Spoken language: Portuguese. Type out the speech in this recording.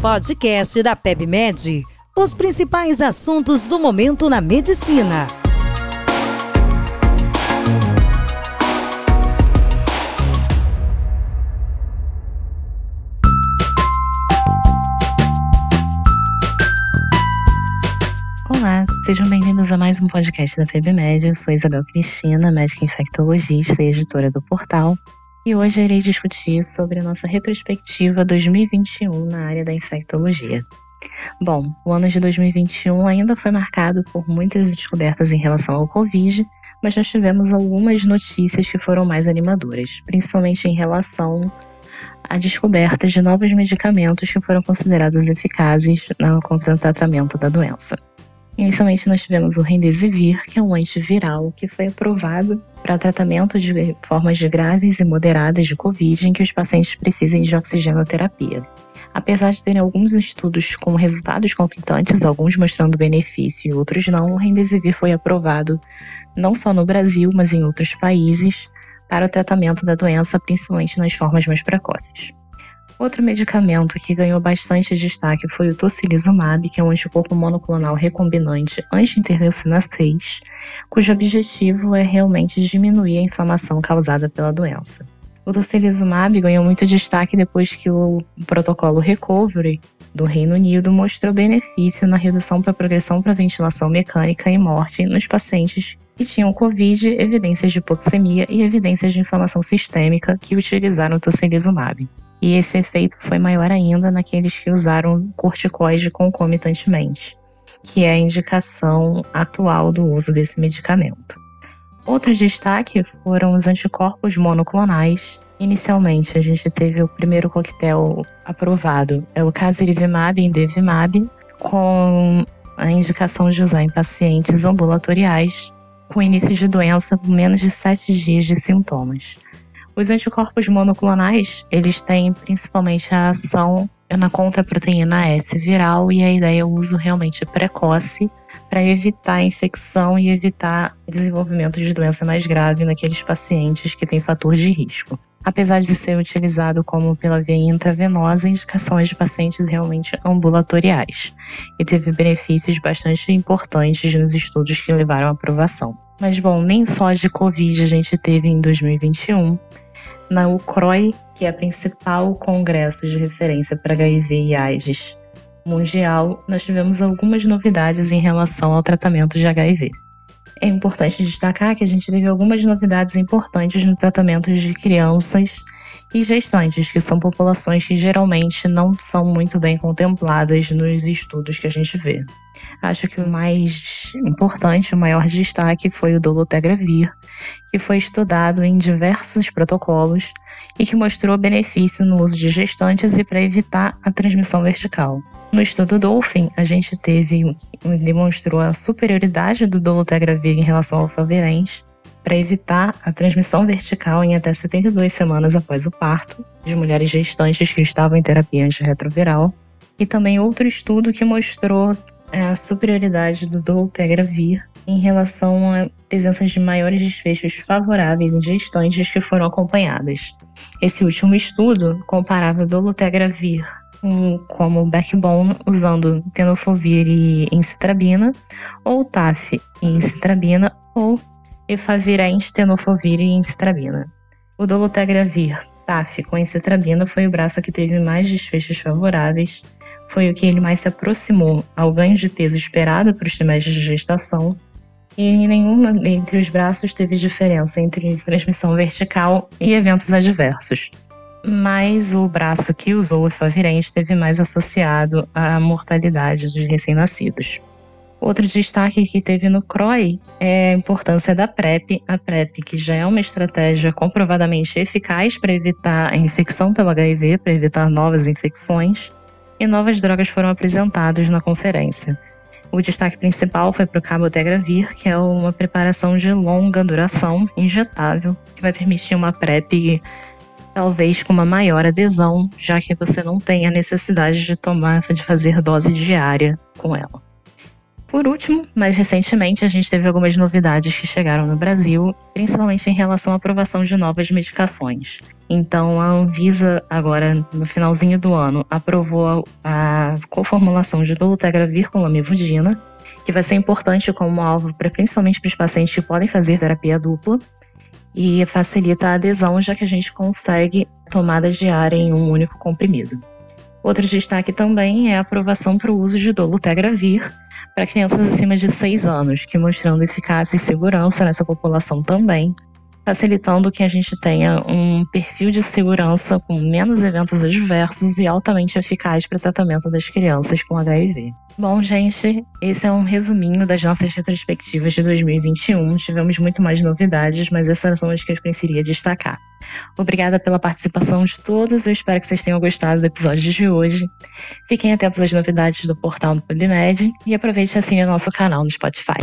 Podcast da PebMed. Os principais assuntos do momento na medicina. Olá, sejam bem-vindos a mais um podcast da PebMed. Eu sou Isabel Cristina, médica infectologista e editora do portal. E hoje irei discutir sobre a nossa retrospectiva 2021 na área da infectologia. Bom, o ano de 2021 ainda foi marcado por muitas descobertas em relação ao Covid, mas nós tivemos algumas notícias que foram mais animadoras, principalmente em relação à descoberta de novos medicamentos que foram considerados eficazes contra o tratamento da doença. Inicialmente nós tivemos o Remdesivir, que é um antiviral que foi aprovado para tratamento de formas graves e moderadas de Covid em que os pacientes precisem de oxigenoterapia. Apesar de terem alguns estudos com resultados conflitantes, alguns mostrando benefício e outros não, o Remdesivir foi aprovado não só no Brasil, mas em outros países para o tratamento da doença, principalmente nas formas mais precoces. Outro medicamento que ganhou bastante destaque foi o tocilizumab, que é um anticorpo monoclonal recombinante anti-interleucina 6, cujo objetivo é realmente diminuir a inflamação causada pela doença. O tocilizumab ganhou muito destaque depois que o protocolo Recovery do Reino Unido mostrou benefício na redução para progressão para ventilação mecânica e morte nos pacientes que tinham Covid, evidências de hipoxemia e evidências de inflamação sistêmica que utilizaram o tocilizumab e esse efeito foi maior ainda naqueles que usaram corticoide concomitantemente, que é a indicação atual do uso desse medicamento. Outros destaques foram os anticorpos monoclonais. Inicialmente, a gente teve o primeiro coquetel aprovado, é o casirivimab e indevimab, com a indicação de usar em pacientes ambulatoriais com início de doença por menos de 7 dias de sintomas. Os anticorpos monoclonais, eles têm principalmente a ação na contraproteína S viral e a ideia é o uso realmente precoce para evitar a infecção e evitar desenvolvimento de doença mais grave naqueles pacientes que têm fator de risco. Apesar de ser utilizado como pela via intravenosa, indicações de pacientes realmente ambulatoriais e teve benefícios bastante importantes nos estudos que levaram à aprovação. Mas bom, nem só de Covid a gente teve em 2021 na UCROI, que é a principal congresso de referência para HIV e AIDS mundial, nós tivemos algumas novidades em relação ao tratamento de HIV. É importante destacar que a gente teve algumas novidades importantes no tratamento de crianças e gestantes, que são populações que geralmente não são muito bem contempladas nos estudos que a gente vê. Acho que o mais importante, o maior destaque foi o dolutegravir, que foi estudado em diversos protocolos e que mostrou benefício no uso de gestantes e para evitar a transmissão vertical. No estudo Dolphin, a gente teve demonstrou a superioridade do dolutegravir em relação ao favirenz para evitar a transmissão vertical em até 72 semanas após o parto de mulheres gestantes que estavam em terapia antirretroviral. E também outro estudo que mostrou a superioridade do dolutegravir em relação a presenças de maiores desfechos favoráveis em gestantes que foram acompanhadas. Esse último estudo comparava dolutegravir como backbone usando tenofovir e incitrabina, ou TAF e incitrabina, ou efavirenz, tenofovir e incitrabina. O dolutegravir TAF com incitrabina foi o braço que teve mais desfechos favoráveis, foi o que ele mais se aproximou ao ganho de peso esperado para os trimestres de gestação e nenhuma entre os braços teve diferença entre transmissão vertical e eventos adversos. Mas o braço que usou o efavirenz esteve mais associado à mortalidade dos recém-nascidos. Outro destaque que teve no CROI é a importância da PrEP. A PrEP, que já é uma estratégia comprovadamente eficaz para evitar a infecção pelo HIV, para evitar novas infecções, e novas drogas foram apresentadas na conferência. O destaque principal foi para o cabotegravir, que é uma preparação de longa duração, injetável, que vai permitir uma PrEP talvez com uma maior adesão, já que você não tem a necessidade de tomar, de fazer dose diária com ela. Por último, mais recentemente, a gente teve algumas novidades que chegaram no Brasil, principalmente em relação à aprovação de novas medicações. Então, a Anvisa, agora no finalzinho do ano, aprovou a coformulação de dolutegravir com lamivudina, que vai ser importante como alvo principalmente para os pacientes que podem fazer terapia dupla e facilita a adesão, já que a gente consegue tomadas diárias em um único comprimido. Outro destaque também é a aprovação para o uso de dolutegravir para crianças acima de 6 anos, que mostrando eficácia e segurança nessa população também, facilitando que a gente tenha um perfil de segurança com menos eventos adversos e altamente eficaz para o tratamento das crianças com HIV. Bom, gente, esse é um resuminho das nossas retrospectivas de 2021. Tivemos muito mais novidades, mas essas são as que eu queria destacar. Obrigada pela participação de todos. Eu espero que vocês tenham gostado do episódio de hoje. Fiquem atentos às novidades do portal do Polimed e aproveite assine o nosso canal no Spotify.